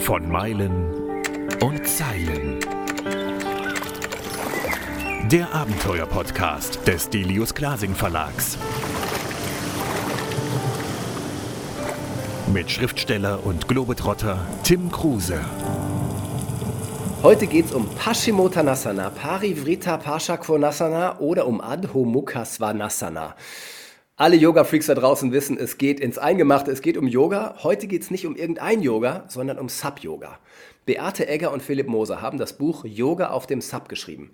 Von Meilen und Zeilen. Der Abenteuer-Podcast des Delius Glasing Verlags. Mit Schriftsteller und Globetrotter Tim Kruse. Heute geht es um Paschimottanasana, Parivrita Paschakonasana oder um Adho Mukha Svanasana. Alle Yoga-Freaks da draußen wissen, es geht ins Eingemachte, es geht um Yoga. Heute geht es nicht um irgendein Yoga, sondern um Sub-Yoga. Beate Egger und Philipp Moser haben das Buch Yoga auf dem Sub geschrieben.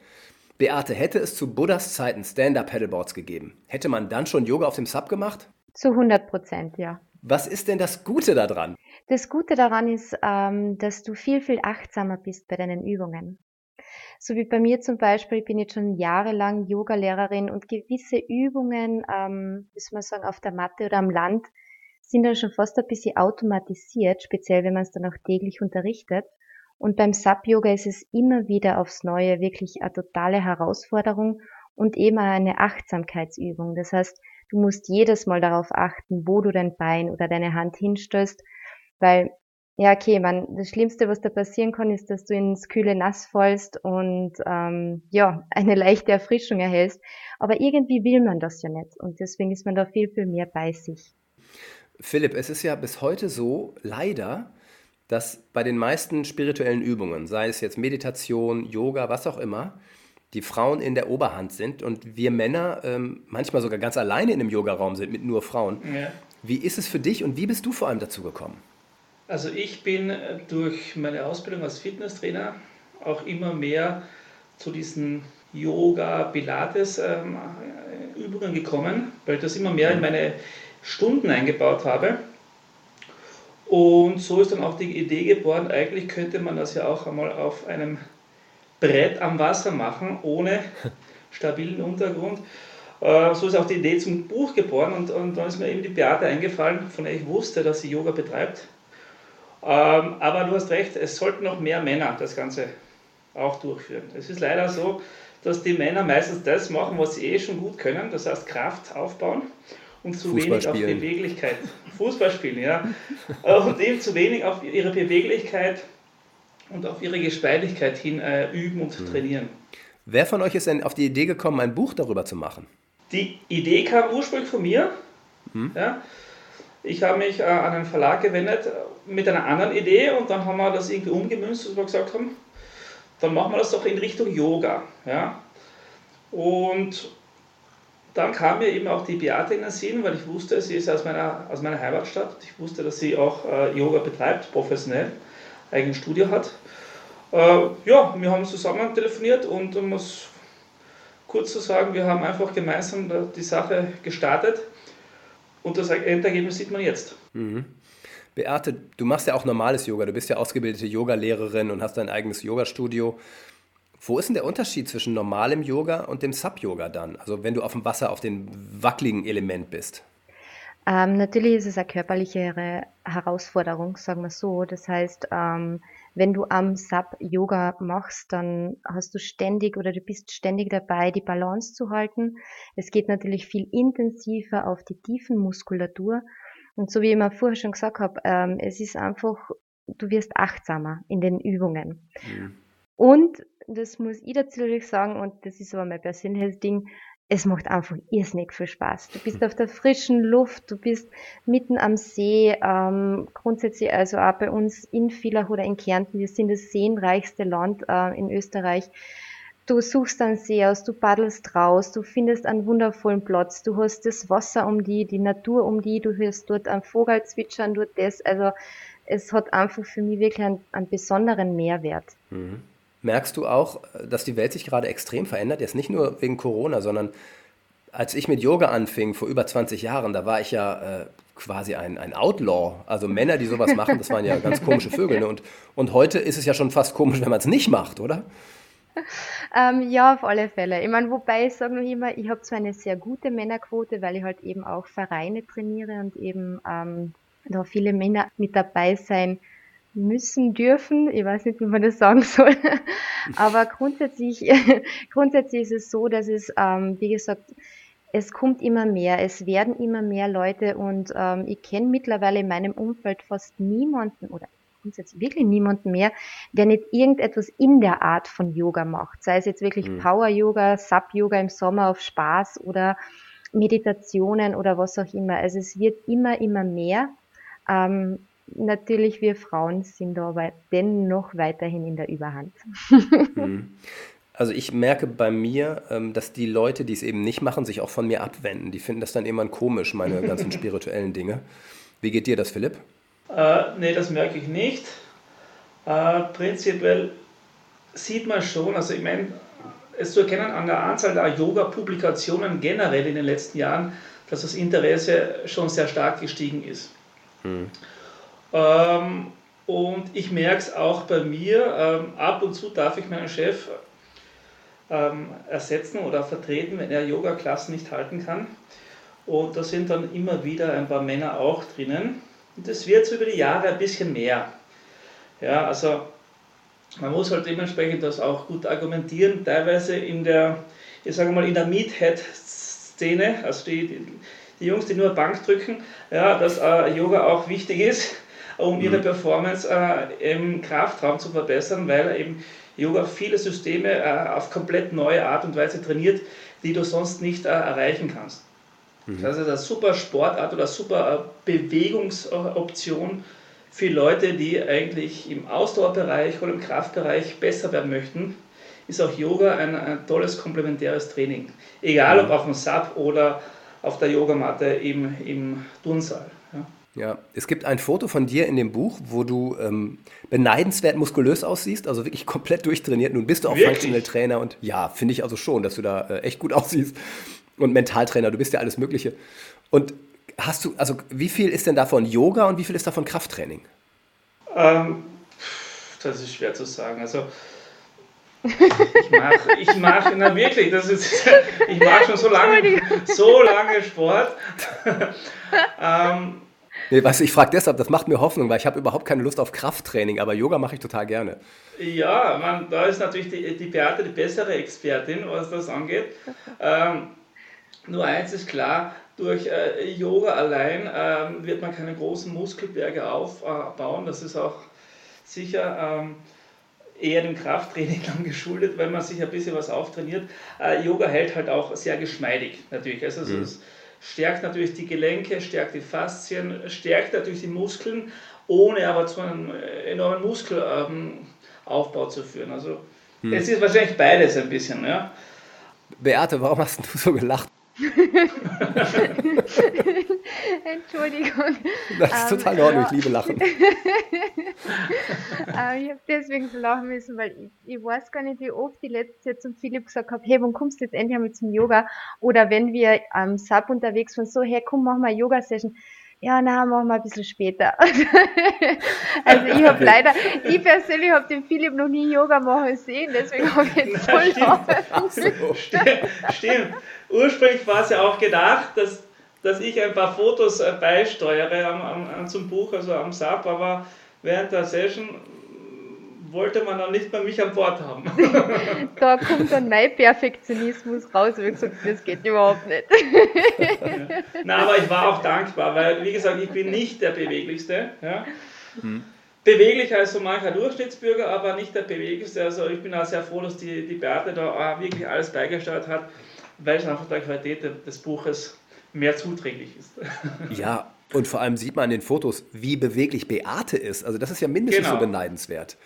Beate, hätte es zu Buddhas Zeiten Stand-Up-Paddleboards gegeben, hätte man dann schon Yoga auf dem Sub gemacht? Zu 100 Prozent, ja. Was ist denn das Gute daran? Das Gute daran ist, ähm, dass du viel, viel achtsamer bist bei deinen Übungen. So wie bei mir zum Beispiel, ich bin jetzt schon jahrelang Yoga-Lehrerin und gewisse Übungen, ähm, müssen wir sagen, auf der Matte oder am Land, sind dann schon fast ein bisschen automatisiert, speziell wenn man es dann auch täglich unterrichtet. Und beim Sub-Yoga ist es immer wieder aufs Neue wirklich eine totale Herausforderung und eben eine Achtsamkeitsübung. Das heißt, du musst jedes Mal darauf achten, wo du dein Bein oder deine Hand hinstößt, weil ja, okay, man, das Schlimmste, was da passieren kann, ist, dass du ins kühle Nass fallst und ähm, ja, eine leichte Erfrischung erhältst. Aber irgendwie will man das ja nicht und deswegen ist man da viel, viel mehr bei sich. Philipp, es ist ja bis heute so, leider, dass bei den meisten spirituellen Übungen, sei es jetzt Meditation, Yoga, was auch immer, die Frauen in der Oberhand sind und wir Männer ähm, manchmal sogar ganz alleine in einem Yogaraum sind mit nur Frauen. Ja. Wie ist es für dich und wie bist du vor allem dazu gekommen? Also ich bin äh, durch meine Ausbildung als Fitnesstrainer auch immer mehr zu diesen Yoga, Pilates ähm, Übungen gekommen, weil ich das immer mehr in meine Stunden eingebaut habe. Und so ist dann auch die Idee geboren, eigentlich könnte man das ja auch einmal auf einem Brett am Wasser machen, ohne stabilen Untergrund. Äh, so ist auch die Idee zum Buch geboren und, und dann ist mir eben die Beate eingefallen, von der ich wusste, dass sie Yoga betreibt. Ähm, aber du hast recht, es sollten noch mehr Männer das Ganze auch durchführen. Es ist leider so, dass die Männer meistens das machen, was sie eh schon gut können, das heißt Kraft aufbauen und zu wenig auf Beweglichkeit. Fußball spielen, ja. Äh, und eben zu wenig auf ihre Beweglichkeit und auf ihre Geschmeidigkeit hin äh, üben und mhm. trainieren. Wer von euch ist denn auf die Idee gekommen, ein Buch darüber zu machen? Die Idee kam ursprünglich von mir. Mhm. Ja. Ich habe mich äh, an einen Verlag gewendet äh, mit einer anderen Idee und dann haben wir das irgendwie umgemünzt, dass wir gesagt haben, dann machen wir das doch in Richtung Yoga. Ja? Und dann kam mir eben auch die Beate in den Sinn, weil ich wusste, sie ist aus meiner, aus meiner Heimatstadt. Ich wusste, dass sie auch äh, Yoga betreibt, professionell, eigenes Studio hat. Äh, ja, wir haben zusammen telefoniert und um es kurz zu sagen, wir haben einfach gemeinsam die Sache gestartet und das Endergebnis sieht man jetzt. Mhm. Beate, du machst ja auch normales Yoga. Du bist ja ausgebildete Yogalehrerin und hast dein eigenes Yogastudio. Wo ist denn der Unterschied zwischen normalem Yoga und dem Sub-Yoga dann? Also wenn du auf dem Wasser auf dem wackeligen Element bist. Ähm, natürlich ist es eine körperlichere Herausforderung, sagen wir so. Das heißt, ähm, wenn du am Sub Yoga machst, dann hast du ständig oder du bist ständig dabei, die Balance zu halten. Es geht natürlich viel intensiver auf die tiefen Muskulatur. Und so wie ich mir vorher schon gesagt habe, ähm, es ist einfach, du wirst achtsamer in den Übungen. Mhm. Und das muss ich natürlich sagen, und das ist aber mein persönliches Ding, es macht einfach irrsinnig viel Spaß. Du bist auf der frischen Luft, du bist mitten am See, ähm, grundsätzlich also auch bei uns in Villach oder in Kärnten, wir sind das seenreichste Land äh, in Österreich. Du suchst einen See aus, du paddelst raus, du findest einen wundervollen Platz, du hast das Wasser um die, die Natur um die, du hörst dort einen Vogel zwitschern, dort das, also es hat einfach für mich wirklich einen, einen besonderen Mehrwert. Mhm. Merkst du auch, dass die Welt sich gerade extrem verändert? Jetzt nicht nur wegen Corona, sondern als ich mit Yoga anfing, vor über 20 Jahren, da war ich ja äh, quasi ein, ein Outlaw. Also Männer, die sowas machen, das waren ja ganz komische Vögel. Ne? Und, und heute ist es ja schon fast komisch, wenn man es nicht macht, oder? Ähm, ja, auf alle Fälle. Ich meine, wobei ich sage noch immer, ich habe zwar eine sehr gute Männerquote, weil ich halt eben auch Vereine trainiere und eben ähm, da viele Männer mit dabei sein müssen, dürfen. Ich weiß nicht, wie man das sagen soll. Aber grundsätzlich, grundsätzlich ist es so, dass es, ähm, wie gesagt, es kommt immer mehr, es werden immer mehr Leute und ähm, ich kenne mittlerweile in meinem Umfeld fast niemanden oder grundsätzlich wirklich niemanden mehr, der nicht irgendetwas in der Art von Yoga macht. Sei es jetzt wirklich mhm. Power-Yoga, Sub-Yoga im Sommer auf Spaß oder Meditationen oder was auch immer. Also es wird immer, immer mehr. Ähm, natürlich, wir Frauen sind aber dennoch weiterhin in der Überhand. Mhm. Also ich merke bei mir, ähm, dass die Leute, die es eben nicht machen, sich auch von mir abwenden. Die finden das dann irgendwann komisch, meine ganzen spirituellen Dinge. Wie geht dir das, Philipp? Äh, nee, das merke ich nicht. Äh, prinzipiell sieht man schon, also ich meine, es zu erkennen an der Anzahl der Yoga-Publikationen generell in den letzten Jahren, dass das Interesse schon sehr stark gestiegen ist. Hm. Ähm, und ich merke es auch bei mir, ähm, ab und zu darf ich meinen Chef ähm, ersetzen oder vertreten, wenn er Yoga-Klassen nicht halten kann. Und da sind dann immer wieder ein paar Männer auch drinnen. Und das wird so über die Jahre ein bisschen mehr. Ja, also man muss halt dementsprechend das auch gut argumentieren, teilweise in der, ich sage mal, in der Meathead-Szene, also die, die, die, Jungs, die nur Bank drücken, ja, dass äh, Yoga auch wichtig ist, um ihre mhm. Performance äh, im Kraftraum zu verbessern, weil eben Yoga viele Systeme äh, auf komplett neue Art und Weise trainiert, die du sonst nicht äh, erreichen kannst. Mhm. Das ist eine super Sportart oder eine super äh, Bewegungsoption für Leute, die eigentlich im Ausdauerbereich oder im Kraftbereich besser werden möchten. Ist auch Yoga ein, ein tolles komplementäres Training. Egal ob auf dem Sub oder auf der Yogamatte im, im Turnsaal. Ja. Es gibt ein Foto von dir in dem Buch, wo du ähm, beneidenswert muskulös aussiehst, also wirklich komplett durchtrainiert. Nun bist du auch Functional Trainer und ja, finde ich also schon, dass du da äh, echt gut aussiehst und Mentaltrainer, du bist ja alles Mögliche. Und hast du, also wie viel ist denn davon Yoga und wie viel ist davon Krafttraining? Ähm, das ist schwer zu sagen. Also ich mache, ich mache, na wirklich, das ist, ich mache schon so lange, so lange Sport. ähm, nee, du, ich frage deshalb, das macht mir Hoffnung, weil ich habe überhaupt keine Lust auf Krafttraining, aber Yoga mache ich total gerne. Ja, man, da ist natürlich die, die Beate die bessere Expertin, was das angeht. Ähm, nur eins ist klar, durch äh, Yoga allein ähm, wird man keine großen Muskelberge aufbauen. Das ist auch sicher ähm, eher dem Krafttraining dann geschuldet, weil man sich ein bisschen was auftrainiert. Äh, Yoga hält halt auch sehr geschmeidig natürlich. Also mhm. es stärkt natürlich die Gelenke, stärkt die Faszien, stärkt natürlich die Muskeln, ohne aber zu einem äh, enormen Muskelaufbau ähm, zu führen. Also mhm. es ist wahrscheinlich beides ein bisschen. Ja. Beate, warum hast du so gelacht? Entschuldigung. Das ist total in Ordnung, ich liebe Lachen. ich habe deswegen so lachen müssen, weil ich, ich, weiß gar nicht, wie oft ich letztes Jahr zum Philipp gesagt habe, hey, wann kommst du jetzt endlich einmal zum Yoga? Oder wenn wir am Sub unterwegs waren, so, hey, komm, wir eine Yoga-Session ja, na, machen wir ein bisschen später. also ich habe leider, ich persönlich habe den Philipp noch nie Yoga machen sehen, deswegen habe ich jetzt voll na, stimmt. stimmt. stimmt. Ursprünglich war es ja auch gedacht, dass, dass ich ein paar Fotos äh, beisteuere am, am, zum Buch, also am SAP, aber während der Session wollte man dann nicht mehr mich an Bord haben. da kommt dann mein Perfektionismus raus und ich gesagt, das geht überhaupt nicht. Na, aber ich war auch dankbar, weil, wie gesagt, ich bin nicht der Beweglichste. Ja. Hm. Beweglicher als so mancher Durchschnittsbürger, aber nicht der beweglichste. Also ich bin auch sehr froh, dass die, die Beate da wirklich alles beigesteuert hat, weil es einfach der Qualität des Buches mehr zuträglich ist. Ja, und vor allem sieht man in den Fotos, wie beweglich Beate ist. Also das ist ja mindestens genau. so beneidenswert.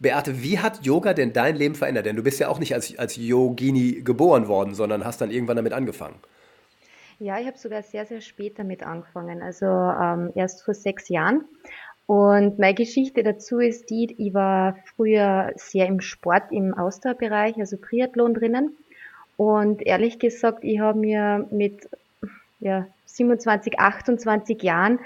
Beate, wie hat Yoga denn dein Leben verändert? Denn du bist ja auch nicht als, als Yogini geboren worden, sondern hast dann irgendwann damit angefangen. Ja, ich habe sogar sehr, sehr spät damit angefangen, also ähm, erst vor sechs Jahren. Und meine Geschichte dazu ist die, ich war früher sehr im Sport, im Ausdauerbereich, also Triathlon drinnen. Und ehrlich gesagt, ich habe mir mit ja, 27, 28 Jahren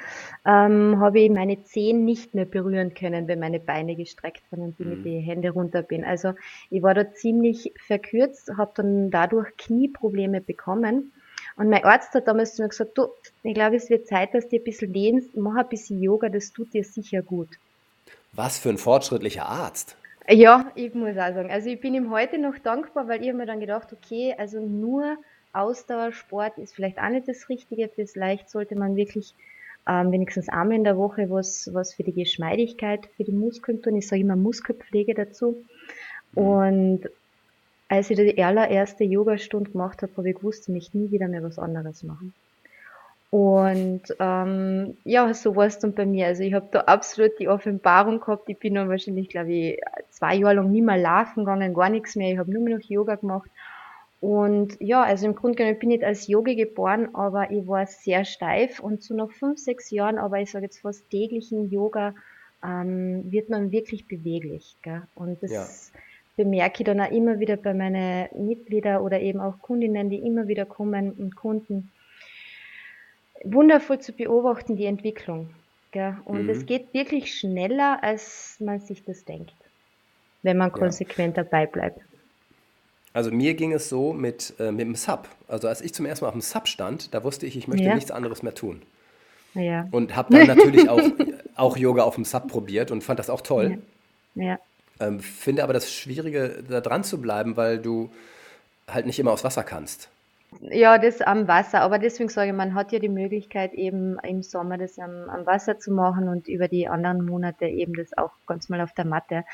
ähm, habe ich meine Zehen nicht mehr berühren können, wenn meine Beine gestreckt waren und ich mhm. mit die Hände runter bin. Also ich war da ziemlich verkürzt, habe dann dadurch Knieprobleme bekommen. Und mein Arzt hat damals zu mir gesagt, du, ich glaube, es wird Zeit, dass du ein bisschen lehnst, mach ein bisschen Yoga, das tut dir sicher gut. Was für ein fortschrittlicher Arzt. Ja, ich muss auch sagen. Also ich bin ihm heute noch dankbar, weil ich habe mir dann gedacht, okay, also nur Ausdauersport ist vielleicht auch nicht das Richtige. Vielleicht sollte man wirklich ähm, wenigstens einmal in der Woche was, was für die Geschmeidigkeit, für die Muskeln tun. Ich sage immer Muskelpflege dazu. Mhm. Und als ich die allererste Yogastunde gemacht habe, habe ich gewusst, ich möchte nie wieder mehr was anderes machen. Und ähm, ja, so war es dann bei mir. Also ich habe da absolut die Offenbarung gehabt. Ich bin dann wahrscheinlich, glaube ich, zwei Jahre lang nie mehr laufen gegangen, gar nichts mehr. Ich habe nur mehr noch Yoga gemacht. Und ja, also im Grunde genommen, ich bin nicht als Yogi geboren, aber ich war sehr steif und so nach fünf, sechs Jahren, aber ich sage jetzt fast täglichen Yoga, ähm, wird man wirklich beweglich. Gell? Und das ja. bemerke ich dann auch immer wieder bei meinen Mitgliedern oder eben auch Kundinnen, die immer wieder kommen und Kunden wundervoll zu beobachten, die Entwicklung. Gell? Und mhm. es geht wirklich schneller, als man sich das denkt, wenn man konsequent ja. dabei bleibt. Also mir ging es so mit, äh, mit dem Sub. Also als ich zum ersten Mal auf dem Sub stand, da wusste ich, ich möchte ja. nichts anderes mehr tun. Ja. Und habe dann natürlich auch, auch Yoga auf dem Sub probiert und fand das auch toll. Ja. Ähm, finde aber das Schwierige, da dran zu bleiben, weil du halt nicht immer aufs Wasser kannst. Ja, das am Wasser. Aber deswegen sage ich, man hat ja die Möglichkeit, eben im Sommer das am, am Wasser zu machen und über die anderen Monate eben das auch ganz mal auf der Matte.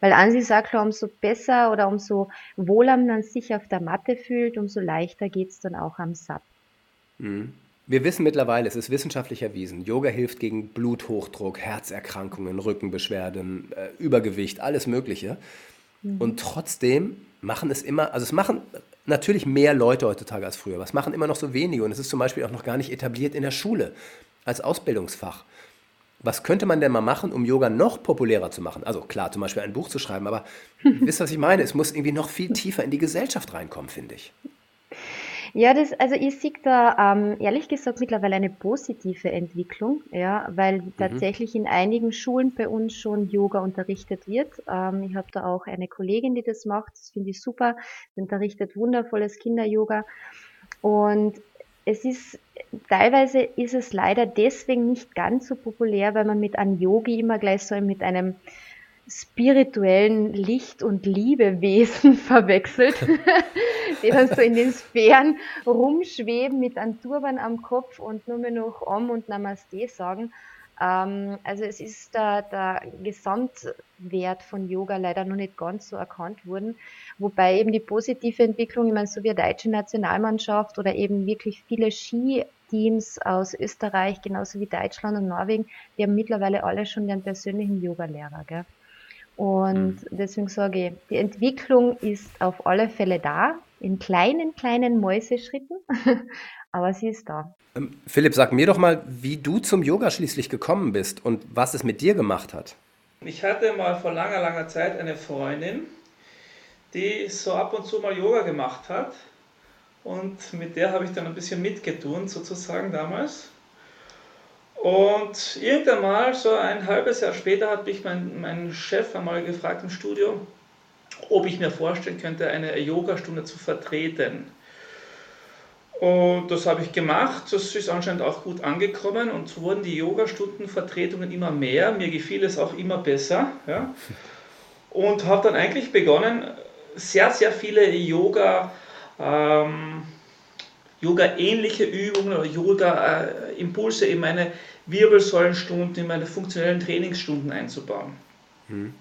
Weil an sich sagt klar, umso besser oder umso wohler man sich auf der Matte fühlt, umso leichter geht es dann auch am Sub. Mhm. Wir wissen mittlerweile, es ist wissenschaftlich erwiesen, Yoga hilft gegen Bluthochdruck, Herzerkrankungen, Rückenbeschwerden, äh, Übergewicht, alles Mögliche. Mhm. Und trotzdem machen es immer, also es machen natürlich mehr Leute heutzutage als früher. Was machen immer noch so wenige? Und es ist zum Beispiel auch noch gar nicht etabliert in der Schule als Ausbildungsfach. Was könnte man denn mal machen, um Yoga noch populärer zu machen? Also klar, zum Beispiel ein Buch zu schreiben, aber wisst ihr, was ich meine? Es muss irgendwie noch viel tiefer in die Gesellschaft reinkommen, finde ich. Ja, das, also ich sehe da ähm, ehrlich gesagt mittlerweile eine positive Entwicklung, ja, weil mhm. tatsächlich in einigen Schulen bei uns schon Yoga unterrichtet wird. Ähm, ich habe da auch eine Kollegin, die das macht, das finde ich super, die unterrichtet wundervolles Kinder-Yoga. Und es ist, teilweise ist es leider deswegen nicht ganz so populär, weil man mit einem Yogi immer gleich so mit einem spirituellen Licht- und Liebewesen verwechselt, die dann so in den Sphären rumschweben mit einem Turban am Kopf und nur mehr noch Om und Namaste sagen. Ähm, also es ist der, der Gesamtwert von Yoga leider noch nicht ganz so erkannt worden, wobei eben die positive Entwicklung, ich meine, so wie die deutsche Nationalmannschaft oder eben wirklich viele Skiteams aus Österreich, genauso wie Deutschland und Norwegen, die haben mittlerweile alle schon ihren persönlichen Yoga-Lehrer. Gell? Und mhm. deswegen sage ich, die Entwicklung ist auf alle Fälle da, in kleinen, kleinen Mäuseschritten, aber sie ist da. Ähm, Philipp, sag mir doch mal, wie du zum Yoga schließlich gekommen bist und was es mit dir gemacht hat. Ich hatte mal vor langer, langer Zeit eine Freundin, die so ab und zu mal Yoga gemacht hat. Und mit der habe ich dann ein bisschen mitgetun, sozusagen damals. Und irgendwann mal, so ein halbes Jahr später, hat mich mein, mein Chef einmal gefragt im Studio, ob ich mir vorstellen könnte, eine Yogastunde zu vertreten. Und das habe ich gemacht, das ist anscheinend auch gut angekommen und so wurden die Yogastundenvertretungen immer mehr, mir gefiel es auch immer besser. Ja? Und habe dann eigentlich begonnen, sehr, sehr viele Yoga, ähm, Yoga-ähnliche Übungen oder Yoga-Impulse in meine Wirbelsäulenstunden, in meine funktionellen Trainingsstunden einzubauen. Mhm.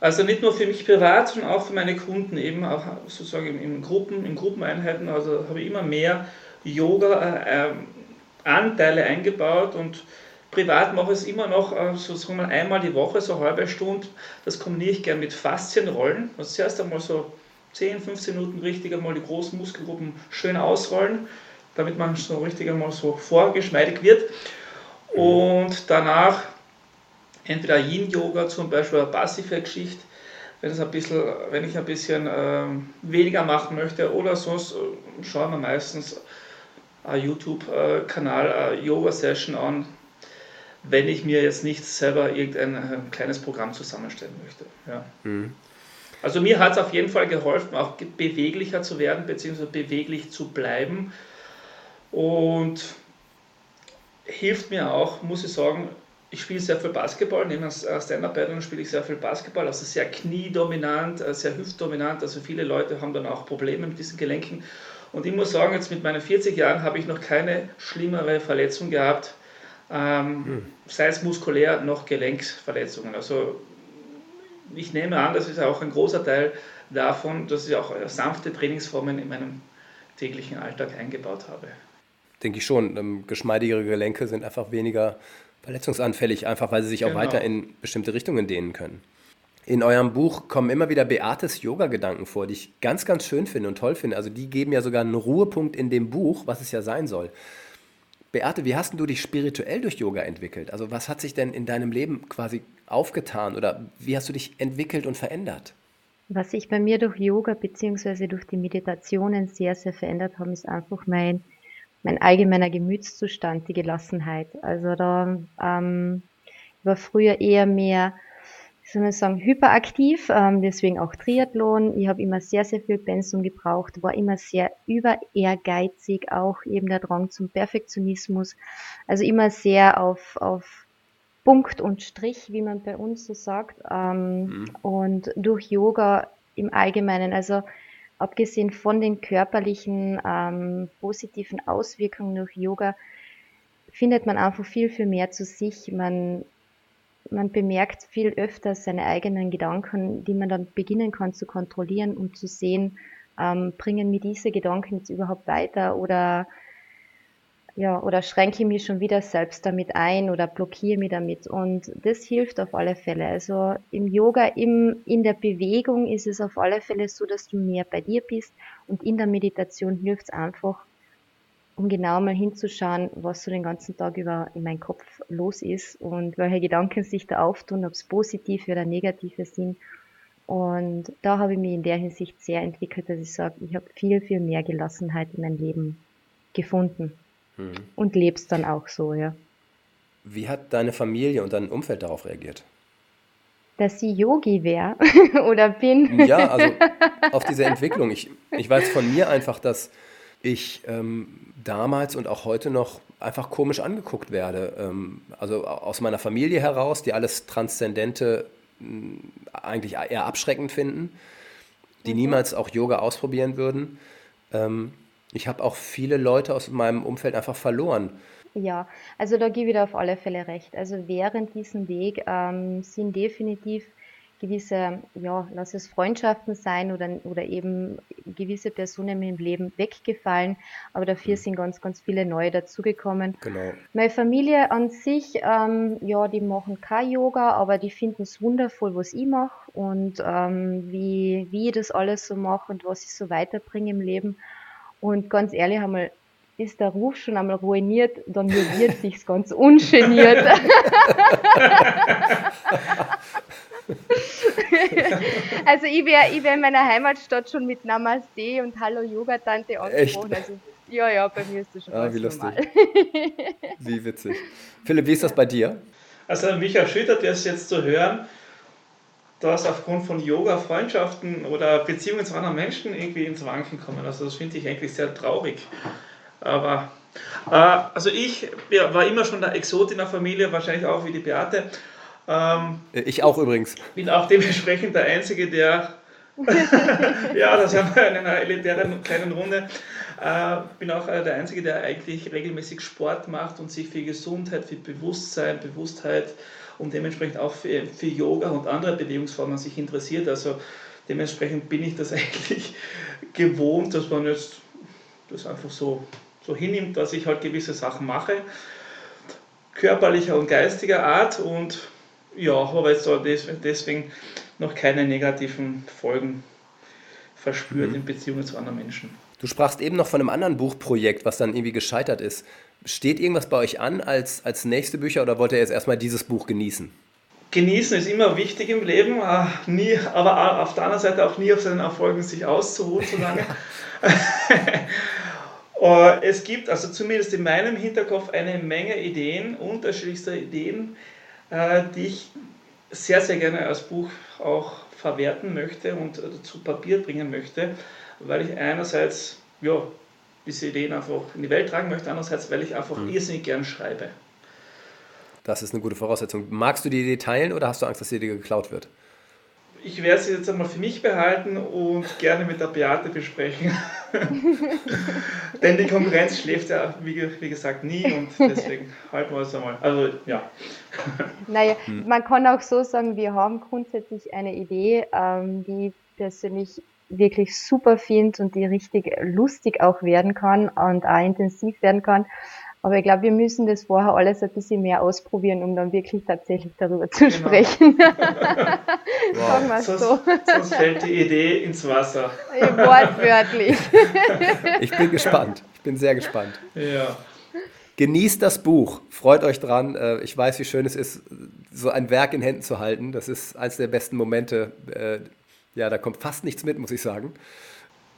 Also nicht nur für mich privat, sondern auch für meine Kunden, eben auch sozusagen in Gruppen, in Gruppeneinheiten. Also habe ich immer mehr Yoga-Anteile äh, eingebaut und privat mache ich es immer noch äh, sozusagen einmal die Woche, so eine halbe Stunde. Das kombiniere ich gerne mit Faszienrollen. Also zuerst einmal so 10, 15 Minuten richtig einmal die großen Muskelgruppen schön ausrollen, damit man so richtig einmal so vorgeschmeidig wird. Und danach entweder Yin-Yoga zum Beispiel oder passive Geschichte, wenn, es ein bisschen, wenn ich ein bisschen äh, weniger machen möchte oder sonst äh, schauen wir meistens einen YouTube-Kanal, äh, Yoga-Session an, wenn ich mir jetzt nicht selber irgendein äh, kleines Programm zusammenstellen möchte. Ja. Mhm. Also mir hat es auf jeden Fall geholfen, auch beweglicher zu werden, beziehungsweise beweglich zu bleiben. Und hilft mir auch, muss ich sagen, ich spiele sehr viel Basketball, neben Stand-Up-Paddling spiele ich sehr viel Basketball, also sehr kniedominant, äh, sehr hüftdominant, also viele Leute haben dann auch Probleme mit diesen Gelenken Und ich muss sagen, jetzt mit meinen 40 Jahren habe ich noch keine schlimmere Verletzung gehabt, ähm, hm. sei es muskulär noch Gelenksverletzungen. Also ich nehme an, das ist auch ein großer Teil davon, dass ich auch sanfte Trainingsformen in meinem täglichen Alltag eingebaut habe. Denke ich schon. Ähm, geschmeidigere Gelenke sind einfach weniger verletzungsanfällig, einfach weil sie sich genau. auch weiter in bestimmte Richtungen dehnen können. In eurem Buch kommen immer wieder Beates Yoga-Gedanken vor, die ich ganz, ganz schön finde und toll finde. Also die geben ja sogar einen Ruhepunkt in dem Buch, was es ja sein soll. Beate, wie hast du dich spirituell durch Yoga entwickelt? Also was hat sich denn in deinem Leben quasi aufgetan oder wie hast du dich entwickelt und verändert? Was sich bei mir durch Yoga bzw. durch die Meditationen sehr, sehr verändert haben, ist einfach mein, mein allgemeiner Gemütszustand, die Gelassenheit. Also da ähm, war früher eher mehr soll man sagen, hyperaktiv, ähm, deswegen auch Triathlon. Ich habe immer sehr, sehr viel Pensum gebraucht, war immer sehr über ehrgeizig, auch eben der Drang zum Perfektionismus. Also immer sehr auf, auf Punkt und Strich, wie man bei uns so sagt. Ähm, mhm. Und durch Yoga im Allgemeinen, also abgesehen von den körperlichen ähm, positiven Auswirkungen durch Yoga, findet man einfach viel, viel mehr zu sich. Man man bemerkt viel öfter seine eigenen Gedanken, die man dann beginnen kann zu kontrollieren und zu sehen, ähm, bringen mir diese Gedanken jetzt überhaupt weiter oder ja, oder schränke ich mich schon wieder selbst damit ein oder blockiere mich damit. Und das hilft auf alle Fälle. Also im Yoga, im, in der Bewegung ist es auf alle Fälle so, dass du mehr bei dir bist und in der Meditation hilft es einfach, um genau mal hinzuschauen, was so den ganzen Tag über in meinem Kopf los ist und welche Gedanken sich da auftun, ob es positive oder negative sind. Und da habe ich mich in der Hinsicht sehr entwickelt, dass ich sage, ich habe viel, viel mehr Gelassenheit in meinem Leben gefunden mhm. und lebst dann auch so, ja. Wie hat deine Familie und dein Umfeld darauf reagiert? Dass sie Yogi wäre oder bin. Ja, also auf diese Entwicklung. Ich, ich weiß von mir einfach, dass ich ähm, damals und auch heute noch einfach komisch angeguckt werde. Ähm, also aus meiner Familie heraus, die alles Transzendente mh, eigentlich eher abschreckend finden, die mhm. niemals auch Yoga ausprobieren würden. Ähm, ich habe auch viele Leute aus meinem Umfeld einfach verloren. Ja, also da gebe ich dir auf alle Fälle recht. Also während diesem Weg ähm, sind definitiv gewisse, ja, lass es Freundschaften sein oder, oder eben gewisse Personen im Leben weggefallen, aber dafür mhm. sind ganz, ganz viele neue dazugekommen. Genau. Meine Familie an sich, ähm, ja, die machen kein Yoga, aber die finden es wundervoll, was ich mache und ähm, wie, wie ich das alles so mache und was ich so weiterbringe im Leben. Und ganz ehrlich, einmal ist der Ruf schon einmal ruiniert, dann wird sich's ganz ungeniert. also ich wäre ich wär in meiner Heimatstadt schon mit Namaste und Hallo Yoga Tante angesprochen. Also, ja, ja, bei mir ist das schon ah, wie lustig. normal. wie witzig. Philipp, wie ist das bei dir? Also mich erschüttert es jetzt zu hören, dass aufgrund von Yoga Freundschaften oder Beziehungen zu anderen Menschen irgendwie ins Wanken kommen. Also das finde ich eigentlich sehr traurig. Aber äh, also ich ja, war immer schon der Exot in der Familie, wahrscheinlich auch wie die Beate. Ähm, ich auch übrigens. Bin auch dementsprechend der Einzige, der. ja, das haben wir in einer elitären kleinen Runde. Äh, bin auch äh, der Einzige, der eigentlich regelmäßig Sport macht und sich für Gesundheit, für Bewusstsein, Bewusstheit und dementsprechend auch für, für Yoga und andere Bewegungsformen sich interessiert. Also dementsprechend bin ich das eigentlich gewohnt, dass man jetzt das einfach so, so hinnimmt, dass ich halt gewisse Sachen mache, körperlicher und geistiger Art und ja, aber jetzt deswegen noch keine negativen Folgen verspürt mhm. in Beziehungen zu anderen Menschen. Du sprachst eben noch von einem anderen Buchprojekt, was dann irgendwie gescheitert ist. Steht irgendwas bei euch an als, als nächste Bücher oder wollt ihr jetzt erstmal dieses Buch genießen? Genießen ist immer wichtig im Leben, äh, nie, aber auf der anderen Seite auch nie auf seinen Erfolgen sich auszuruhen so lange. Äh, es gibt also zumindest in meinem Hinterkopf eine Menge Ideen, unterschiedlichster Ideen, äh, die ich sehr, sehr gerne als Buch auch verwerten möchte und zu Papier bringen möchte, weil ich einerseits ja, diese Ideen einfach in die Welt tragen möchte, andererseits, weil ich einfach mhm. irrsinnig gern schreibe. Das ist eine gute Voraussetzung. Magst du die Idee teilen oder hast du Angst, dass sie dir geklaut wird? Ich werde sie jetzt einmal für mich behalten und gerne mit der Beate besprechen. Denn die Konkurrenz schläft ja, wie, wie, gesagt, nie und deswegen halten wir es einmal. Also, ja. Naja, hm. man kann auch so sagen, wir haben grundsätzlich eine Idee, ähm, die ich persönlich wirklich super finde und die richtig lustig auch werden kann und auch intensiv werden kann. Aber ich glaube, wir müssen das vorher alles ein bisschen mehr ausprobieren, um dann wirklich tatsächlich darüber zu genau. sprechen. wow. Sagen wir sonst, so. sonst fällt die Idee ins Wasser. Wortwörtlich. Ich bin gespannt. Ich bin sehr gespannt. Ja. Genießt das Buch, freut euch dran. Äh, ich weiß, wie schön es ist, so ein Werk in Händen zu halten. Das ist eines der besten Momente. Ja, da kommt fast nichts mit, muss ich sagen.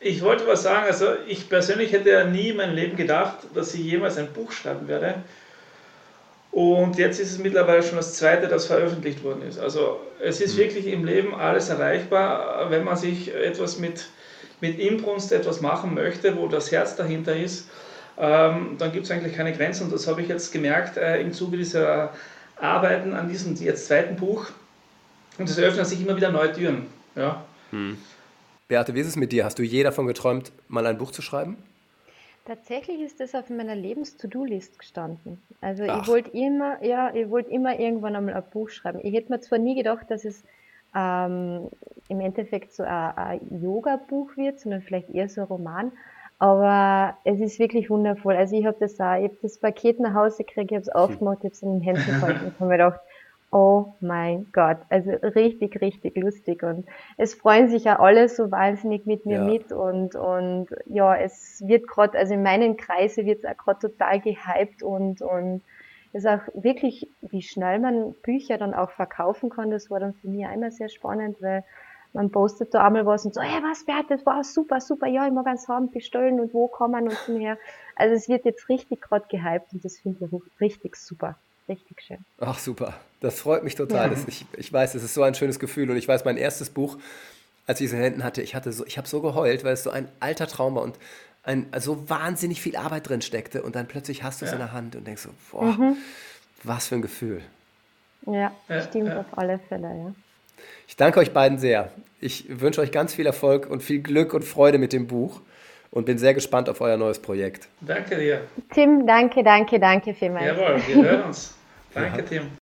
Ich wollte was sagen, also ich persönlich hätte ja nie in meinem Leben gedacht, dass ich jemals ein Buch schreiben werde. Und jetzt ist es mittlerweile schon das zweite, das veröffentlicht worden ist. Also es ist mhm. wirklich im Leben alles erreichbar, wenn man sich etwas mit, mit Inbrunst etwas machen möchte, wo das Herz dahinter ist, ähm, dann gibt es eigentlich keine Grenzen. Und das habe ich jetzt gemerkt äh, im Zuge dieser Arbeiten an diesem jetzt zweiten Buch. Und es öffnen sich immer wieder neue Türen. Ja. Mhm. Beate, wie ist es mit dir? Hast du je davon geträumt, mal ein Buch zu schreiben? Tatsächlich ist das auf meiner Lebens-To-Do-List gestanden. Also Ach. ich wollte immer, ja, ich wollte immer irgendwann einmal ein Buch schreiben. Ich hätte mir zwar nie gedacht, dass es ähm, im Endeffekt so ein, ein Yoga-Buch wird, sondern vielleicht eher so ein Roman. Aber es ist wirklich wundervoll. Also ich habe das auch, ich habe das Paket nach Hause gekriegt, ich habe es aufgemacht, ich habe es in den Händen gehalten und habe mir gedacht, Oh mein Gott, also richtig, richtig lustig. Und es freuen sich ja alle so wahnsinnig mit mir ja. mit. Und, und ja, es wird gerade, also in meinen Kreise wird es auch gerade total gehypt. Und, und es ist auch wirklich, wie schnell man Bücher dann auch verkaufen kann, das war dann für mich einmal sehr spannend, weil man postet da einmal was und so, hey, was, Bert, das? War super, super, ja, ich mag eins haben, bestellen und wo kommen und so her. Also es wird jetzt richtig gerade gehypt und das finde ich richtig super richtig schön. Ach super, das freut mich total. Ja. ich, ich weiß, es ist so ein schönes Gefühl und ich weiß, mein erstes Buch, als ich es in den Händen hatte, ich hatte so, ich habe so geheult, weil es so ein alter Traum war und ein, so wahnsinnig viel Arbeit drin steckte und dann plötzlich hast du es ja. in der Hand und denkst so, boah, mhm. was für ein Gefühl. Ja, stimmt ja. auf alle Fälle, ja. Ich danke euch beiden sehr. Ich wünsche euch ganz viel Erfolg und viel Glück und Freude mit dem Buch und bin sehr gespannt auf euer neues Projekt. Danke dir. Tim, danke, danke, danke vielmals. Jawohl, wir hören uns. Danke, ja. Tim.